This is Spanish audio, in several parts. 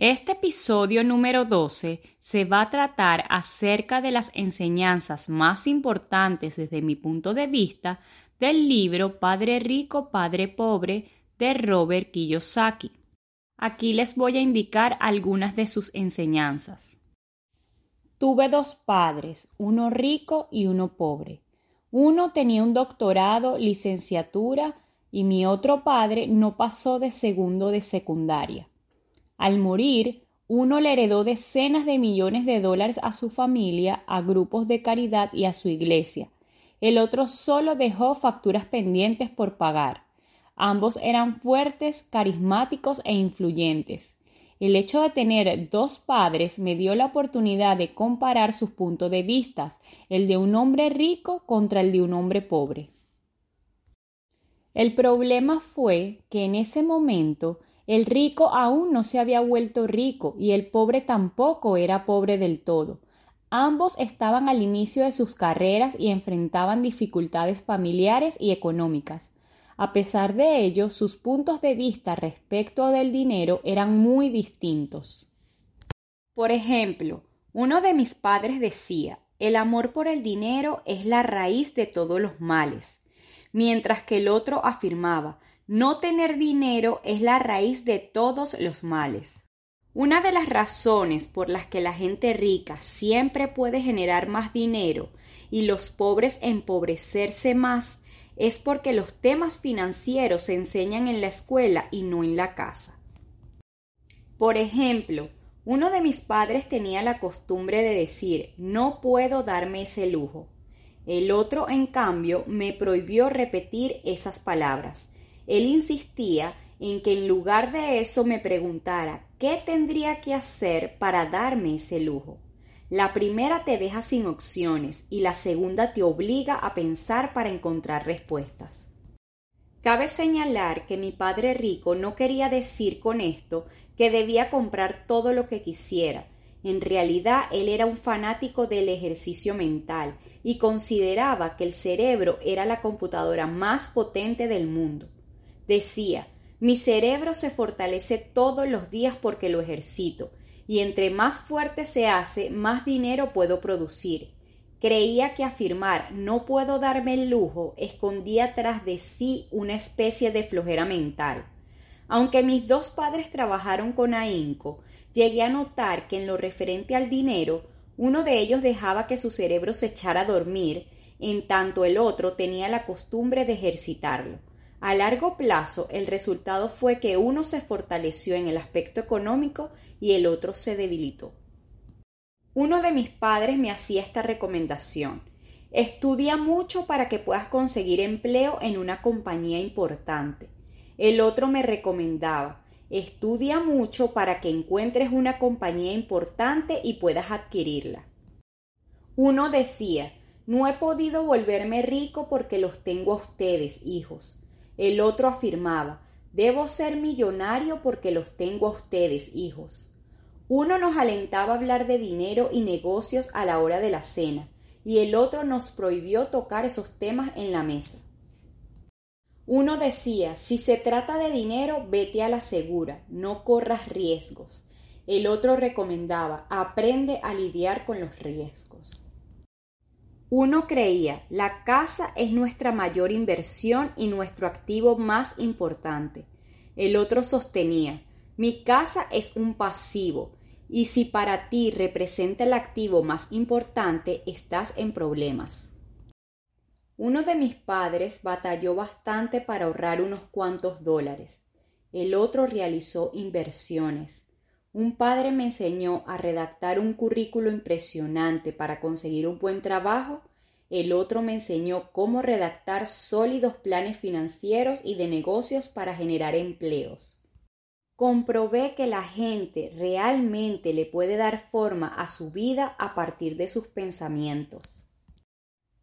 Este episodio número 12 se va a tratar acerca de las enseñanzas más importantes desde mi punto de vista del libro Padre Rico, Padre Pobre de Robert Kiyosaki. Aquí les voy a indicar algunas de sus enseñanzas. Tuve dos padres, uno rico y uno pobre. Uno tenía un doctorado, licenciatura, y mi otro padre no pasó de segundo de secundaria. Al morir, uno le heredó decenas de millones de dólares a su familia, a grupos de caridad y a su iglesia. El otro solo dejó facturas pendientes por pagar. Ambos eran fuertes, carismáticos e influyentes. El hecho de tener dos padres me dio la oportunidad de comparar sus puntos de vista, el de un hombre rico contra el de un hombre pobre. El problema fue que en ese momento el rico aún no se había vuelto rico y el pobre tampoco era pobre del todo. Ambos estaban al inicio de sus carreras y enfrentaban dificultades familiares y económicas. A pesar de ello, sus puntos de vista respecto del dinero eran muy distintos. Por ejemplo, uno de mis padres decía, el amor por el dinero es la raíz de todos los males, mientras que el otro afirmaba, no tener dinero es la raíz de todos los males. Una de las razones por las que la gente rica siempre puede generar más dinero y los pobres empobrecerse más es porque los temas financieros se enseñan en la escuela y no en la casa. Por ejemplo, uno de mis padres tenía la costumbre de decir no puedo darme ese lujo. El otro, en cambio, me prohibió repetir esas palabras él insistía en que en lugar de eso me preguntara qué tendría que hacer para darme ese lujo. La primera te deja sin opciones y la segunda te obliga a pensar para encontrar respuestas. Cabe señalar que mi padre rico no quería decir con esto que debía comprar todo lo que quisiera. En realidad él era un fanático del ejercicio mental y consideraba que el cerebro era la computadora más potente del mundo. Decía, mi cerebro se fortalece todos los días porque lo ejercito, y entre más fuerte se hace, más dinero puedo producir. Creía que afirmar no puedo darme el lujo escondía tras de sí una especie de flojera mental. Aunque mis dos padres trabajaron con ahínco, llegué a notar que en lo referente al dinero, uno de ellos dejaba que su cerebro se echara a dormir, en tanto el otro tenía la costumbre de ejercitarlo. A largo plazo, el resultado fue que uno se fortaleció en el aspecto económico y el otro se debilitó. Uno de mis padres me hacía esta recomendación. Estudia mucho para que puedas conseguir empleo en una compañía importante. El otro me recomendaba, estudia mucho para que encuentres una compañía importante y puedas adquirirla. Uno decía, no he podido volverme rico porque los tengo a ustedes, hijos. El otro afirmaba, debo ser millonario porque los tengo a ustedes, hijos. Uno nos alentaba a hablar de dinero y negocios a la hora de la cena, y el otro nos prohibió tocar esos temas en la mesa. Uno decía, si se trata de dinero, vete a la segura, no corras riesgos. El otro recomendaba, aprende a lidiar con los riesgos. Uno creía, la casa es nuestra mayor inversión y nuestro activo más importante. El otro sostenía, mi casa es un pasivo, y si para ti representa el activo más importante, estás en problemas. Uno de mis padres batalló bastante para ahorrar unos cuantos dólares. El otro realizó inversiones. Un padre me enseñó a redactar un currículo impresionante para conseguir un buen trabajo, el otro me enseñó cómo redactar sólidos planes financieros y de negocios para generar empleos. comprobé que la gente realmente le puede dar forma a su vida a partir de sus pensamientos.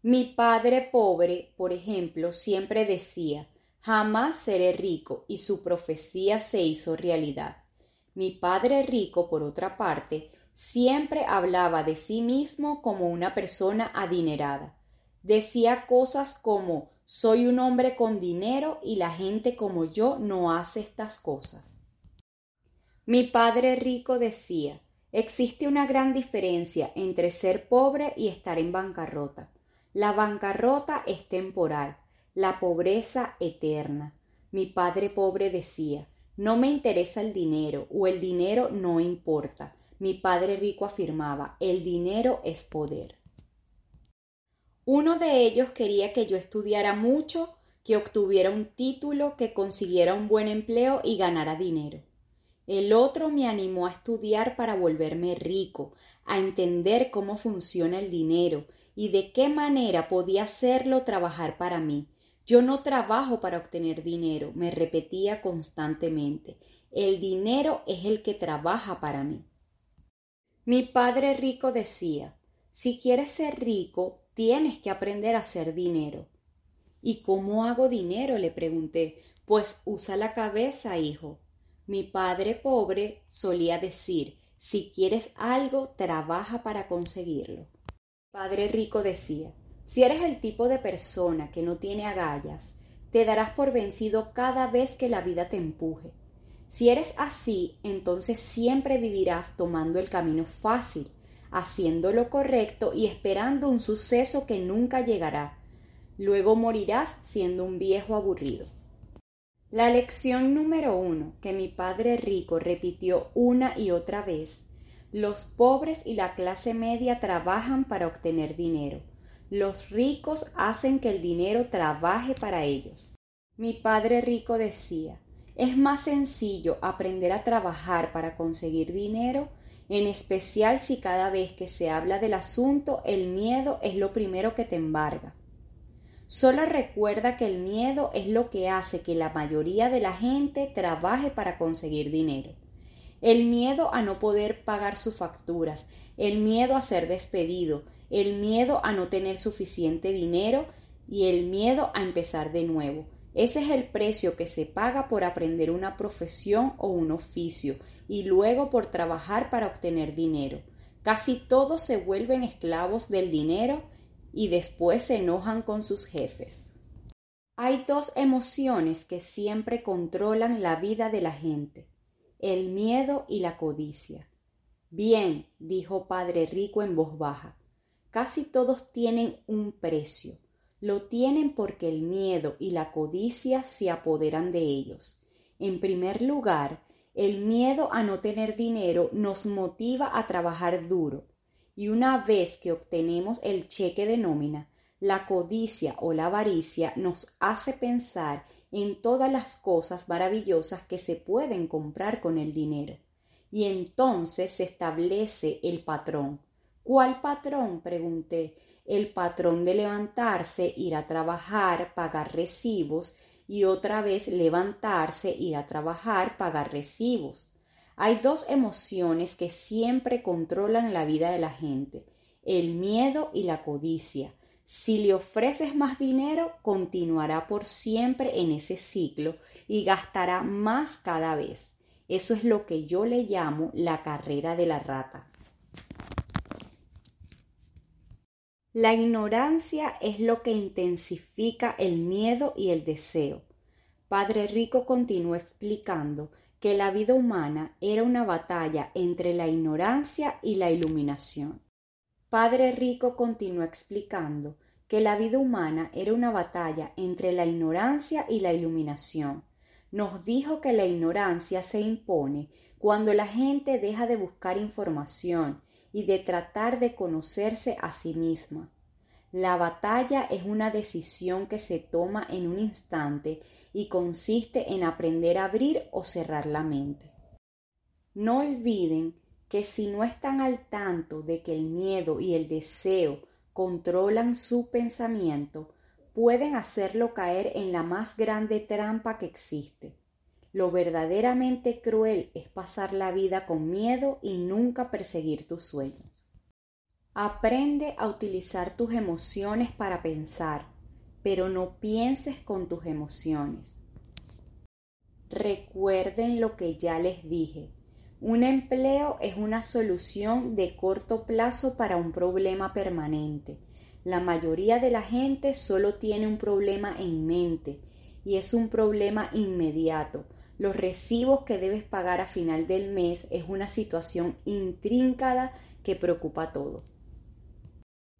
Mi padre pobre, por ejemplo, siempre decía jamás seré rico y su profecía se hizo realidad. Mi padre rico, por otra parte, siempre hablaba de sí mismo como una persona adinerada. Decía cosas como soy un hombre con dinero y la gente como yo no hace estas cosas. Mi padre rico decía, existe una gran diferencia entre ser pobre y estar en bancarrota. La bancarrota es temporal, la pobreza eterna. Mi padre pobre decía, no me interesa el dinero o el dinero no importa. Mi padre rico afirmaba, el dinero es poder. Uno de ellos quería que yo estudiara mucho, que obtuviera un título, que consiguiera un buen empleo y ganara dinero. El otro me animó a estudiar para volverme rico, a entender cómo funciona el dinero y de qué manera podía hacerlo trabajar para mí. Yo no trabajo para obtener dinero, me repetía constantemente. El dinero es el que trabaja para mí. Mi padre rico decía, si quieres ser rico, tienes que aprender a hacer dinero. ¿Y cómo hago dinero? le pregunté. Pues usa la cabeza, hijo. Mi padre pobre solía decir, si quieres algo, trabaja para conseguirlo. Padre rico decía, si eres el tipo de persona que no tiene agallas, te darás por vencido cada vez que la vida te empuje. Si eres así, entonces siempre vivirás tomando el camino fácil, haciendo lo correcto y esperando un suceso que nunca llegará. Luego morirás siendo un viejo aburrido. La lección número uno que mi padre rico repitió una y otra vez los pobres y la clase media trabajan para obtener dinero. Los ricos hacen que el dinero trabaje para ellos. Mi padre rico decía, es más sencillo aprender a trabajar para conseguir dinero, en especial si cada vez que se habla del asunto el miedo es lo primero que te embarga. Solo recuerda que el miedo es lo que hace que la mayoría de la gente trabaje para conseguir dinero. El miedo a no poder pagar sus facturas, el miedo a ser despedido, el miedo a no tener suficiente dinero y el miedo a empezar de nuevo. Ese es el precio que se paga por aprender una profesión o un oficio y luego por trabajar para obtener dinero. Casi todos se vuelven esclavos del dinero y después se enojan con sus jefes. Hay dos emociones que siempre controlan la vida de la gente, el miedo y la codicia. Bien, dijo Padre Rico en voz baja, casi todos tienen un precio. Lo tienen porque el miedo y la codicia se apoderan de ellos. En primer lugar, el miedo a no tener dinero nos motiva a trabajar duro, y una vez que obtenemos el cheque de nómina, la codicia o la avaricia nos hace pensar en todas las cosas maravillosas que se pueden comprar con el dinero. Y entonces se establece el patrón. ¿Cuál patrón? pregunté. El patrón de levantarse, ir a trabajar, pagar recibos y otra vez levantarse, ir a trabajar, pagar recibos. Hay dos emociones que siempre controlan la vida de la gente, el miedo y la codicia. Si le ofreces más dinero, continuará por siempre en ese ciclo y gastará más cada vez. Eso es lo que yo le llamo la carrera de la rata. La ignorancia es lo que intensifica el miedo y el deseo. Padre Rico continuó explicando que la vida humana era una batalla entre la ignorancia y la iluminación. Padre Rico continuó explicando que la vida humana era una batalla entre la ignorancia y la iluminación. Nos dijo que la ignorancia se impone cuando la gente deja de buscar información y de tratar de conocerse a sí misma. La batalla es una decisión que se toma en un instante y consiste en aprender a abrir o cerrar la mente. No olviden que si no están al tanto de que el miedo y el deseo controlan su pensamiento, pueden hacerlo caer en la más grande trampa que existe, Lo verdaderamente cruel es pasar la vida con miedo y nunca perseguir tus sueños. Aprende a utilizar tus emociones para pensar, pero no pienses con tus emociones. Recuerden lo que ya les dije. Un empleo es una solución de corto plazo para un problema permanente. La mayoría de la gente solo tiene un problema en mente y es un problema inmediato. Los recibos que debes pagar a final del mes es una situación intríncada que preocupa a todo.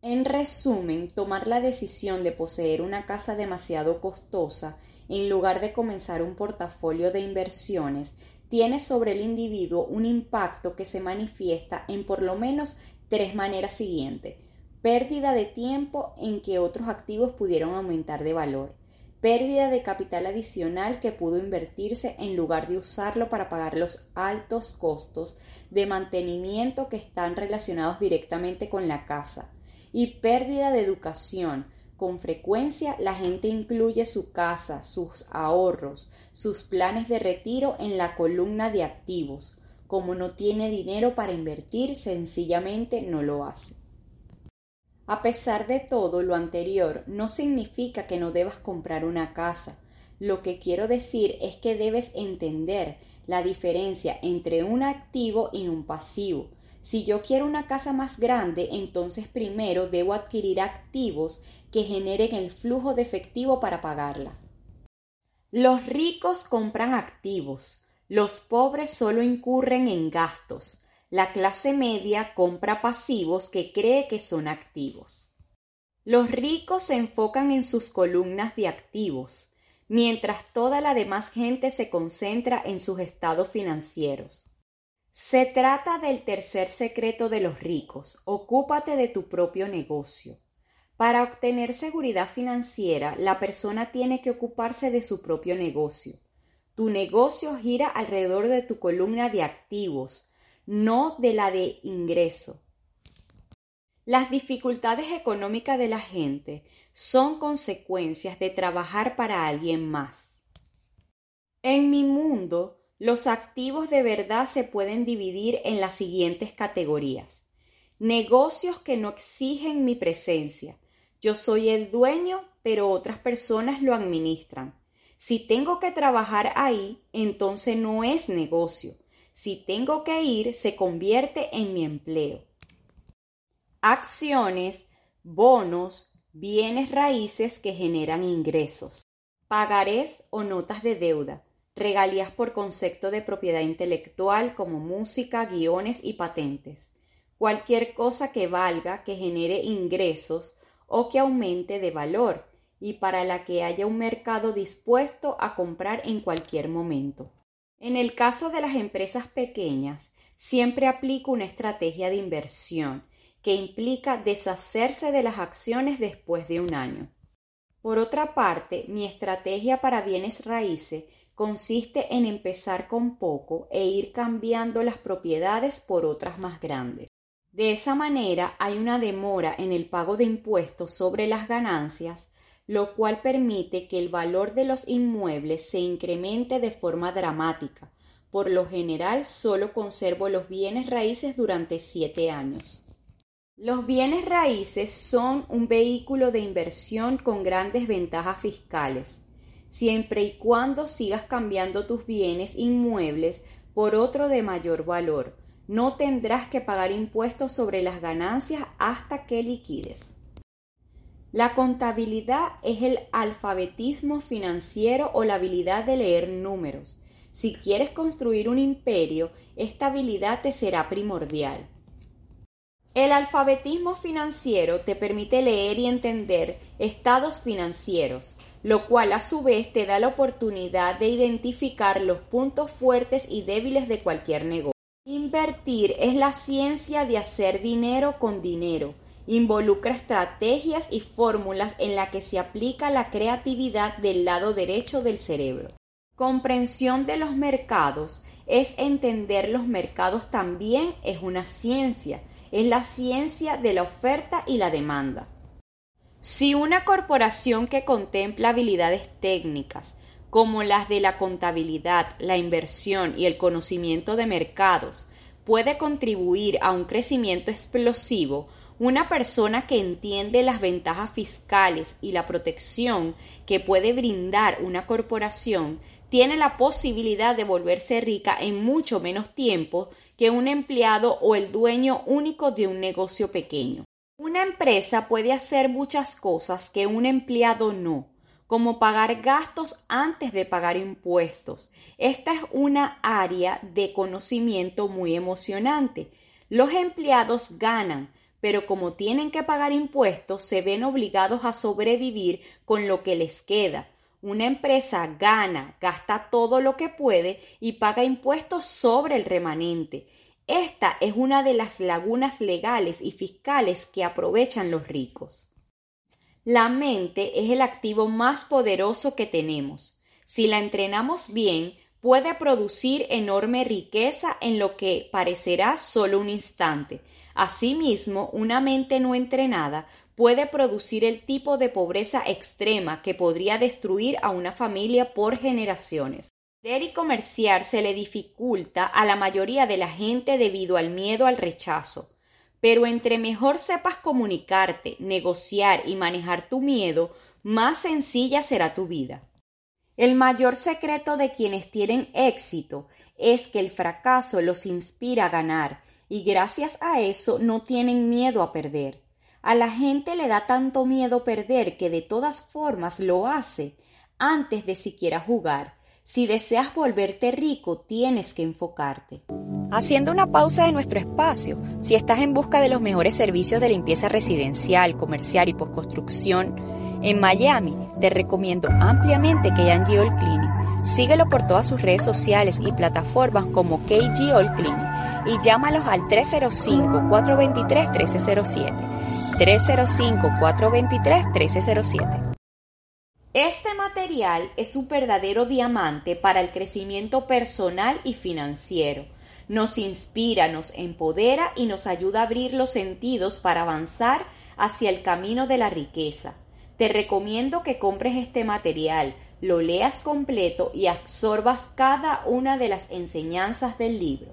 En resumen, tomar la decisión de poseer una casa demasiado costosa en lugar de comenzar un portafolio de inversiones tiene sobre el individuo un impacto que se manifiesta en por lo menos tres maneras siguientes. Pérdida de tiempo en que otros activos pudieron aumentar de valor. Pérdida de capital adicional que pudo invertirse en lugar de usarlo para pagar los altos costos de mantenimiento que están relacionados directamente con la casa. Y pérdida de educación con frecuencia la gente incluye su casa, sus ahorros, sus planes de retiro en la columna de activos. Como no tiene dinero para invertir, sencillamente no lo hace. A pesar de todo lo anterior, no significa que no debas comprar una casa. Lo que quiero decir es que debes entender la diferencia entre un activo y un pasivo si yo quiero una casa más grande, entonces primero debo adquirir activos que generen el flujo de efectivo para pagarla. Los ricos compran activos, los pobres solo incurren en gastos, la clase media compra pasivos que cree que son activos. Los ricos se enfocan en sus columnas de activos, mientras toda la demás gente se concentra en sus estados financieros. Se trata del tercer secreto de los ricos. Ocúpate de tu propio negocio. Para obtener seguridad financiera, la persona tiene que ocuparse de su propio negocio. Tu negocio gira alrededor de tu columna de activos, no de la de ingreso. Las dificultades económicas de la gente son consecuencias de trabajar para alguien más. En mi mundo, los activos de verdad se pueden dividir en las siguientes categorías. Negocios que no exigen mi presencia. Yo soy el dueño, pero otras personas lo administran. Si tengo que trabajar ahí, entonces no es negocio. Si tengo que ir, se convierte en mi empleo. Acciones, bonos, bienes raíces que generan ingresos. Pagarés o notas de deuda regalías por concepto de propiedad intelectual como música, guiones y patentes, cualquier cosa que valga, que genere ingresos o que aumente de valor y para la que haya un mercado dispuesto a comprar en cualquier momento. En el caso de las empresas pequeñas, siempre aplico una estrategia de inversión que implica deshacerse de las acciones después de un año. Por otra parte, mi estrategia para bienes raíces consiste en empezar con poco e ir cambiando las propiedades por otras más grandes. De esa manera hay una demora en el pago de impuestos sobre las ganancias, lo cual permite que el valor de los inmuebles se incremente de forma dramática. Por lo general solo conservo los bienes raíces durante siete años. Los bienes raíces son un vehículo de inversión con grandes ventajas fiscales siempre y cuando sigas cambiando tus bienes inmuebles por otro de mayor valor. No tendrás que pagar impuestos sobre las ganancias hasta que liquides. La contabilidad es el alfabetismo financiero o la habilidad de leer números. Si quieres construir un imperio, esta habilidad te será primordial. El alfabetismo financiero te permite leer y entender estados financieros, lo cual a su vez te da la oportunidad de identificar los puntos fuertes y débiles de cualquier negocio. Invertir es la ciencia de hacer dinero con dinero. Involucra estrategias y fórmulas en la que se aplica la creatividad del lado derecho del cerebro. Comprensión de los mercados es entender los mercados también es una ciencia, es la ciencia de la oferta y la demanda. Si una corporación que contempla habilidades técnicas como las de la contabilidad, la inversión y el conocimiento de mercados, puede contribuir a un crecimiento explosivo, una persona que entiende las ventajas fiscales y la protección que puede brindar una corporación tiene la posibilidad de volverse rica en mucho menos tiempo que un empleado o el dueño único de un negocio pequeño. Una empresa puede hacer muchas cosas que un empleado no, como pagar gastos antes de pagar impuestos. Esta es una área de conocimiento muy emocionante. Los empleados ganan, pero como tienen que pagar impuestos, se ven obligados a sobrevivir con lo que les queda. Una empresa gana, gasta todo lo que puede y paga impuestos sobre el remanente. Esta es una de las lagunas legales y fiscales que aprovechan los ricos. La mente es el activo más poderoso que tenemos. Si la entrenamos bien, puede producir enorme riqueza en lo que parecerá solo un instante, Asimismo, una mente no entrenada puede producir el tipo de pobreza extrema que podría destruir a una familia por generaciones. Vender y comerciar se le dificulta a la mayoría de la gente debido al miedo al rechazo. Pero entre mejor sepas comunicarte, negociar y manejar tu miedo, más sencilla será tu vida. El mayor secreto de quienes tienen éxito es que el fracaso los inspira a ganar y gracias a eso no tienen miedo a perder. A la gente le da tanto miedo perder que de todas formas lo hace antes de siquiera jugar. Si deseas volverte rico, tienes que enfocarte. Haciendo una pausa de nuestro espacio, si estás en busca de los mejores servicios de limpieza residencial, comercial y postconstrucción en Miami, te recomiendo ampliamente KG All Cleaning. Síguelo por todas sus redes sociales y plataformas como KG All Cleaning y llámalos al 305-423-1307. 305-423-1307. Este material es un verdadero diamante para el crecimiento personal y financiero. Nos inspira, nos empodera y nos ayuda a abrir los sentidos para avanzar hacia el camino de la riqueza. Te recomiendo que compres este material, lo leas completo y absorbas cada una de las enseñanzas del libro.